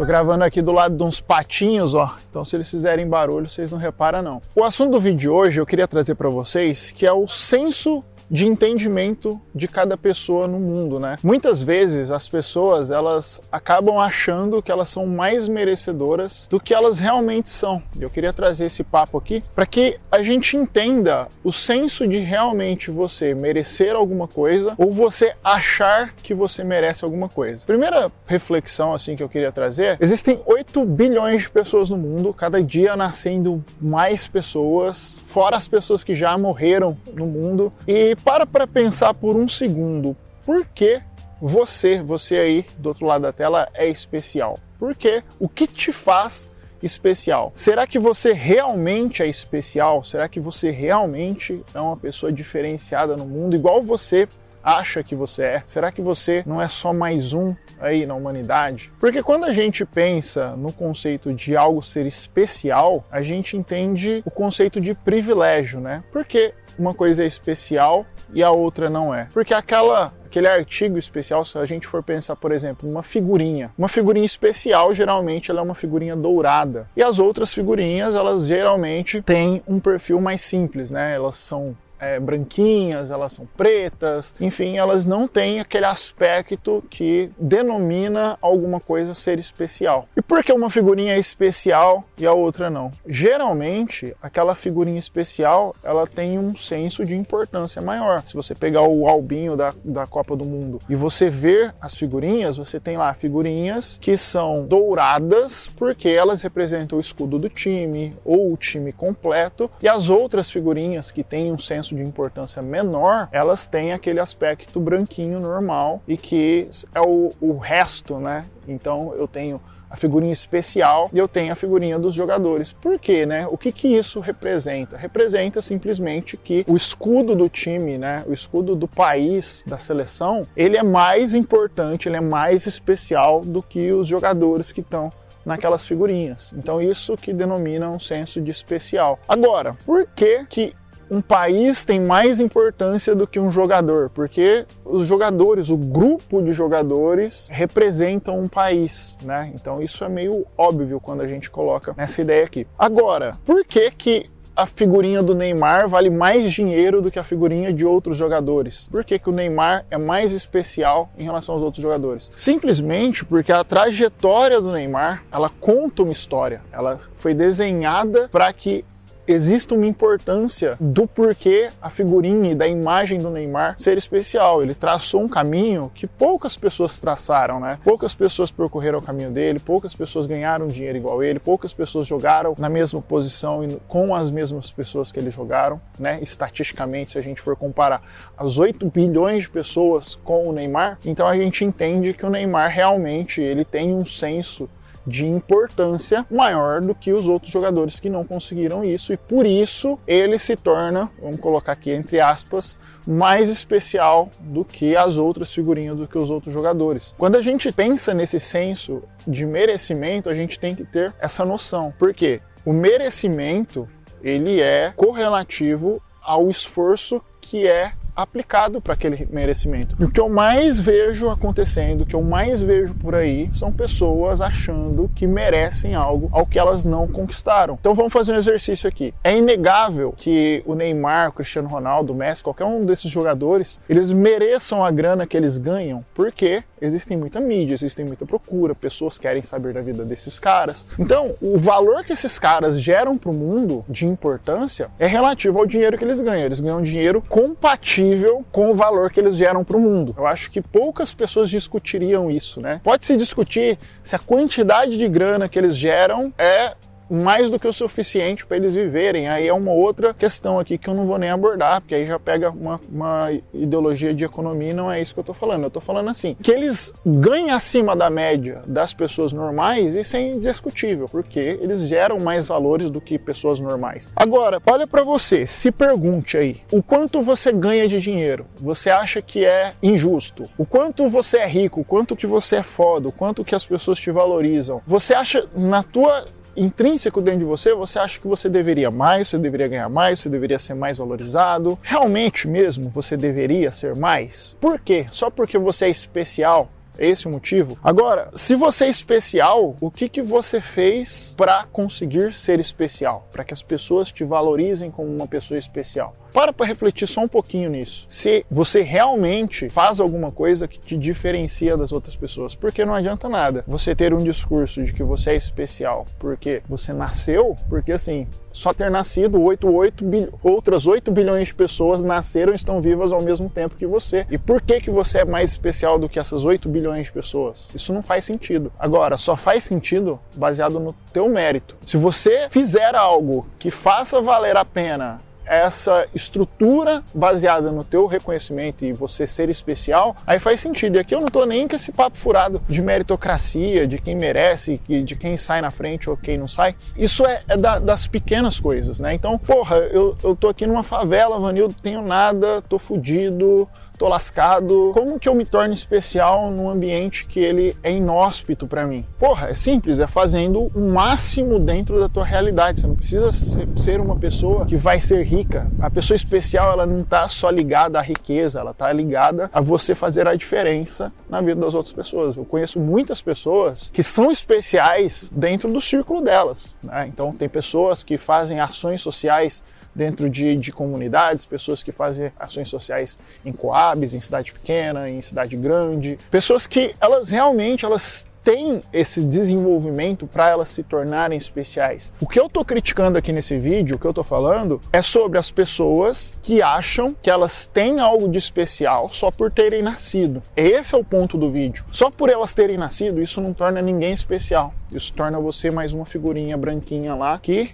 Tô gravando aqui do lado de uns patinhos, ó. Então se eles fizerem barulho, vocês não reparam não. O assunto do vídeo de hoje eu queria trazer para vocês que é o senso de entendimento de cada pessoa no mundo, né? Muitas vezes as pessoas elas acabam achando que elas são mais merecedoras do que elas realmente são. Eu queria trazer esse papo aqui para que a gente entenda o senso de realmente você merecer alguma coisa ou você achar que você merece alguma coisa. Primeira reflexão assim que eu queria trazer, existem 8 bilhões de pessoas no mundo, cada dia nascendo mais pessoas, fora as pessoas que já morreram no mundo e para para pensar por um segundo, por que você, você aí do outro lado da tela é especial? Por quê? O que te faz especial? Será que você realmente é especial? Será que você realmente é uma pessoa diferenciada no mundo igual você acha que você é? Será que você não é só mais um aí na humanidade? Porque quando a gente pensa no conceito de algo ser especial, a gente entende o conceito de privilégio, né? Porque uma coisa é especial e a outra não é. Porque aquela aquele artigo especial, se a gente for pensar, por exemplo, numa figurinha. Uma figurinha especial, geralmente, ela é uma figurinha dourada. E as outras figurinhas, elas geralmente têm um perfil mais simples, né? Elas são é, branquinhas, elas são pretas, enfim, elas não têm aquele aspecto que denomina alguma coisa ser especial. E por que uma figurinha é especial e a outra não? Geralmente, aquela figurinha especial ela tem um senso de importância maior. Se você pegar o albinho da, da Copa do Mundo e você ver as figurinhas, você tem lá figurinhas que são douradas porque elas representam o escudo do time ou o time completo, e as outras figurinhas que têm um senso de importância menor, elas têm aquele aspecto branquinho normal e que é o, o resto, né? Então eu tenho a figurinha especial e eu tenho a figurinha dos jogadores. Por quê, né? O que que isso representa? Representa simplesmente que o escudo do time, né, o escudo do país, da seleção, ele é mais importante, ele é mais especial do que os jogadores que estão naquelas figurinhas. Então isso que denomina um senso de especial. Agora, por que que um país tem mais importância do que um jogador, porque os jogadores, o grupo de jogadores representam um país, né? Então isso é meio óbvio quando a gente coloca essa ideia aqui. Agora, por que que a figurinha do Neymar vale mais dinheiro do que a figurinha de outros jogadores? Por que, que o Neymar é mais especial em relação aos outros jogadores? Simplesmente porque a trajetória do Neymar, ela conta uma história. Ela foi desenhada para que existe uma importância do porquê a figurinha e da imagem do Neymar ser especial. Ele traçou um caminho que poucas pessoas traçaram, né? Poucas pessoas percorreram o caminho dele, poucas pessoas ganharam dinheiro igual ele, poucas pessoas jogaram na mesma posição e com as mesmas pessoas que ele jogaram, né? Estatisticamente, se a gente for comparar as 8 bilhões de pessoas com o Neymar, então a gente entende que o Neymar realmente ele tem um senso de importância maior do que os outros jogadores que não conseguiram isso e por isso ele se torna, vamos colocar aqui entre aspas, mais especial do que as outras figurinhas do que os outros jogadores. Quando a gente pensa nesse senso de merecimento, a gente tem que ter essa noção. Porque o merecimento, ele é correlativo ao esforço que é aplicado para aquele merecimento. E o que eu mais vejo acontecendo, o que eu mais vejo por aí, são pessoas achando que merecem algo ao que elas não conquistaram. Então vamos fazer um exercício aqui. É inegável que o Neymar, o Cristiano Ronaldo, o Messi, qualquer um desses jogadores, eles mereçam a grana que eles ganham, porque existem muita mídia, existem muita procura, pessoas querem saber da vida desses caras. Então, o valor que esses caras geram para o mundo de importância é relativo ao dinheiro que eles ganham. Eles ganham dinheiro compatível compatível com o valor que eles geram para o mundo. Eu acho que poucas pessoas discutiriam isso, né? Pode se discutir se a quantidade de grana que eles geram é mais do que o suficiente para eles viverem. Aí é uma outra questão aqui que eu não vou nem abordar, porque aí já pega uma, uma ideologia de economia e não é isso que eu estou falando. Eu estou falando assim, que eles ganham acima da média das pessoas normais, isso é indiscutível, porque eles geram mais valores do que pessoas normais. Agora, olha para você, se pergunte aí, o quanto você ganha de dinheiro? Você acha que é injusto? O quanto você é rico? O quanto que você é foda? O quanto que as pessoas te valorizam? Você acha na tua intrínseco dentro de você, você acha que você deveria mais, você deveria ganhar mais, você deveria ser mais valorizado. Realmente mesmo você deveria ser mais? Por quê? Só porque você é especial É esse o motivo? Agora, se você é especial, o que, que você fez para conseguir ser especial? Para que as pessoas te valorizem como uma pessoa especial? Para para refletir só um pouquinho nisso. Se você realmente faz alguma coisa que te diferencia das outras pessoas, porque não adianta nada você ter um discurso de que você é especial porque você nasceu, porque assim, só ter nascido 8, 8 outras 8 bilhões de pessoas nasceram e estão vivas ao mesmo tempo que você. E por que que você é mais especial do que essas 8 bilhões de pessoas? Isso não faz sentido. Agora, só faz sentido baseado no teu mérito. Se você fizer algo que faça valer a pena essa estrutura baseada no teu reconhecimento e você ser especial, aí faz sentido. E aqui eu não tô nem com esse papo furado de meritocracia, de quem merece, de quem sai na frente ou quem não sai. Isso é, é da, das pequenas coisas, né? Então, porra, eu, eu tô aqui numa favela, Vanildo, tenho nada, tô fudido, tô lascado. Como que eu me torno especial num ambiente que ele é inóspito para mim? Porra, é simples, é fazendo o máximo dentro da tua realidade. Você não precisa ser uma pessoa que vai ser rica. A pessoa especial, ela não tá só ligada à riqueza, ela tá ligada a você fazer a diferença na vida das outras pessoas. Eu conheço muitas pessoas que são especiais dentro do círculo delas. Né? Então, tem pessoas que fazem ações sociais dentro de, de comunidades, pessoas que fazem ações sociais em coabs, em cidade pequena, em cidade grande, pessoas que elas realmente elas têm esse desenvolvimento para elas se tornarem especiais. O que eu estou criticando aqui nesse vídeo, o que eu estou falando, é sobre as pessoas que acham que elas têm algo de especial só por terem nascido. Esse é o ponto do vídeo. Só por elas terem nascido, isso não torna ninguém especial. Isso torna você mais uma figurinha branquinha lá que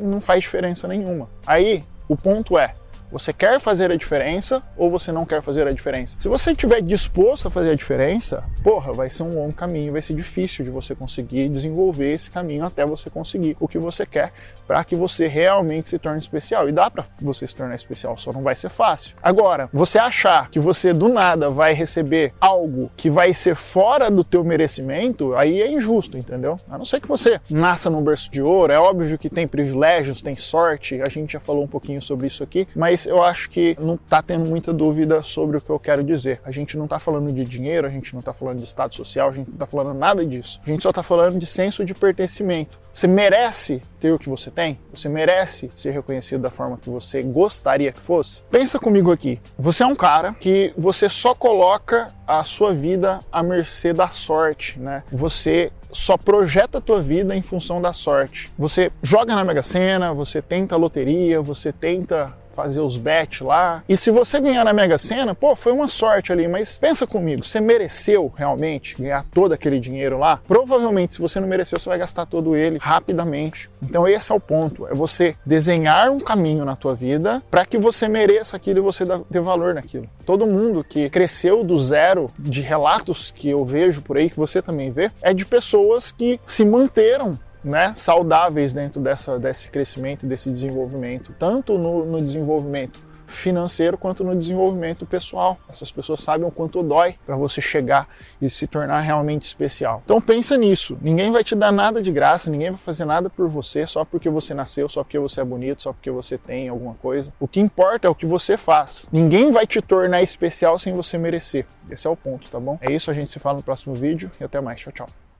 não faz diferença nenhuma. Aí, o ponto é, você quer fazer a diferença ou você não quer fazer a diferença? Se você estiver disposto a fazer a diferença, porra, vai ser um longo caminho, vai ser difícil de você conseguir desenvolver esse caminho até você conseguir o que você quer para que você realmente se torne especial. E dá para você se tornar especial, só não vai ser fácil. Agora, você achar que você do nada vai receber algo que vai ser fora do teu merecimento, aí é injusto, entendeu? A não ser que você nasça num berço de ouro, é óbvio que tem privilégios, tem sorte, a gente já falou um pouquinho sobre isso aqui, mas eu acho que não está tendo muita dúvida sobre o que eu quero dizer. A gente não está falando de dinheiro, a gente não está falando de estado social, a gente não está falando nada disso. A gente só está falando de senso de pertencimento. Você merece ter o que você tem? Você merece ser reconhecido da forma que você gostaria que fosse? Pensa comigo aqui. Você é um cara que você só coloca a sua vida à mercê da sorte, né? Você só projeta a tua vida em função da sorte. Você joga na Mega Sena, você tenta loteria, você tenta fazer os bets lá. E se você ganhar na Mega Sena, pô, foi uma sorte ali, mas pensa comigo, você mereceu realmente ganhar todo aquele dinheiro lá? Provavelmente, se você não mereceu, você vai gastar todo ele rapidamente. Então esse é o ponto, é você desenhar um caminho na tua vida para que você mereça aquilo e você dê valor naquilo. Todo mundo que cresceu do zero, de relatos que eu vejo por aí, que você também vê, é de pessoas que se manteram né, saudáveis dentro dessa, desse crescimento, desse desenvolvimento, tanto no, no desenvolvimento financeiro quanto no desenvolvimento pessoal. Essas pessoas sabem o quanto dói para você chegar e se tornar realmente especial. Então pensa nisso. Ninguém vai te dar nada de graça, ninguém vai fazer nada por você só porque você nasceu, só porque você é bonito, só porque você tem alguma coisa. O que importa é o que você faz. Ninguém vai te tornar especial sem você merecer. Esse é o ponto, tá bom? É isso, a gente se fala no próximo vídeo e até mais. Tchau, tchau.